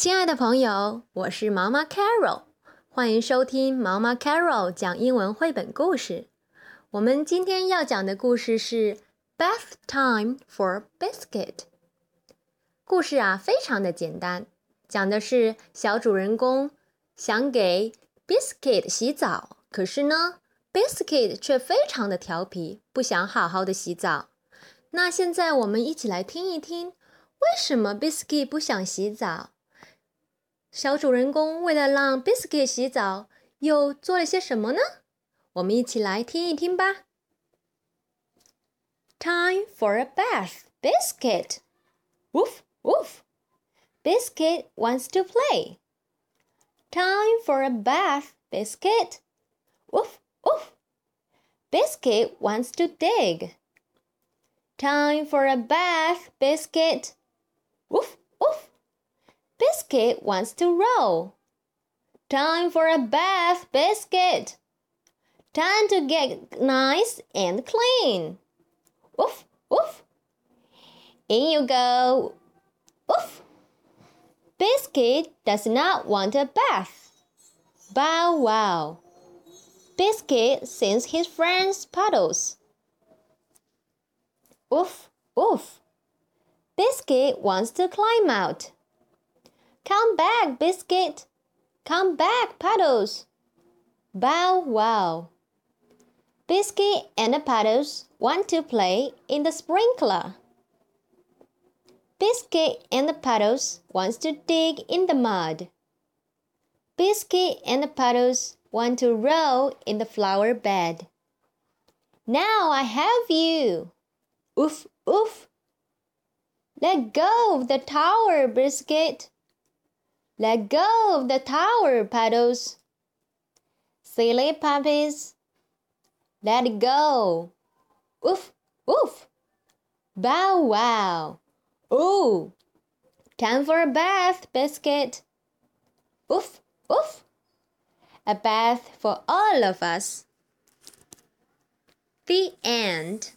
亲爱的朋友，我是毛毛 Carol，欢迎收听毛毛 Carol 讲英文绘本故事。我们今天要讲的故事是《Bath Time for Biscuit》。故事啊，非常的简单，讲的是小主人公想给 Biscuit 洗澡，可是呢，Biscuit 却非常的调皮，不想好好的洗澡。那现在我们一起来听一听，为什么 Biscuit 不想洗澡？小主人公为了让 Biscuit 洗澡，又做了些什么呢？我们一起来听一听吧。Time for a bath, Biscuit. Woof, woof. Biscuit wants to play. Time for a bath, Biscuit. Woof, woof. Biscuit wants to dig. Time for a bath, Biscuit. Woof. Biscuit wants to roll. Time for a bath, Biscuit. Time to get nice and clean. Woof, woof. In you go. Woof. Biscuit does not want a bath. Bow wow. Biscuit sings his friends puddles. Woof, woof. Biscuit wants to climb out. Come back, Biscuit! Come back, Puddles! Bow wow! Biscuit and the Puddles want to play in the sprinkler. Biscuit and the Puddles wants to dig in the mud. Biscuit and the Puddles want to roll in the flower bed. Now I have you! Oof, oof! Let go of the tower, Biscuit! Let go of the tower, Puddles. Silly puppies. Let it go. Woof, woof. Bow wow. Ooh. Time for a bath, Biscuit. Woof, woof. A bath for all of us. The end.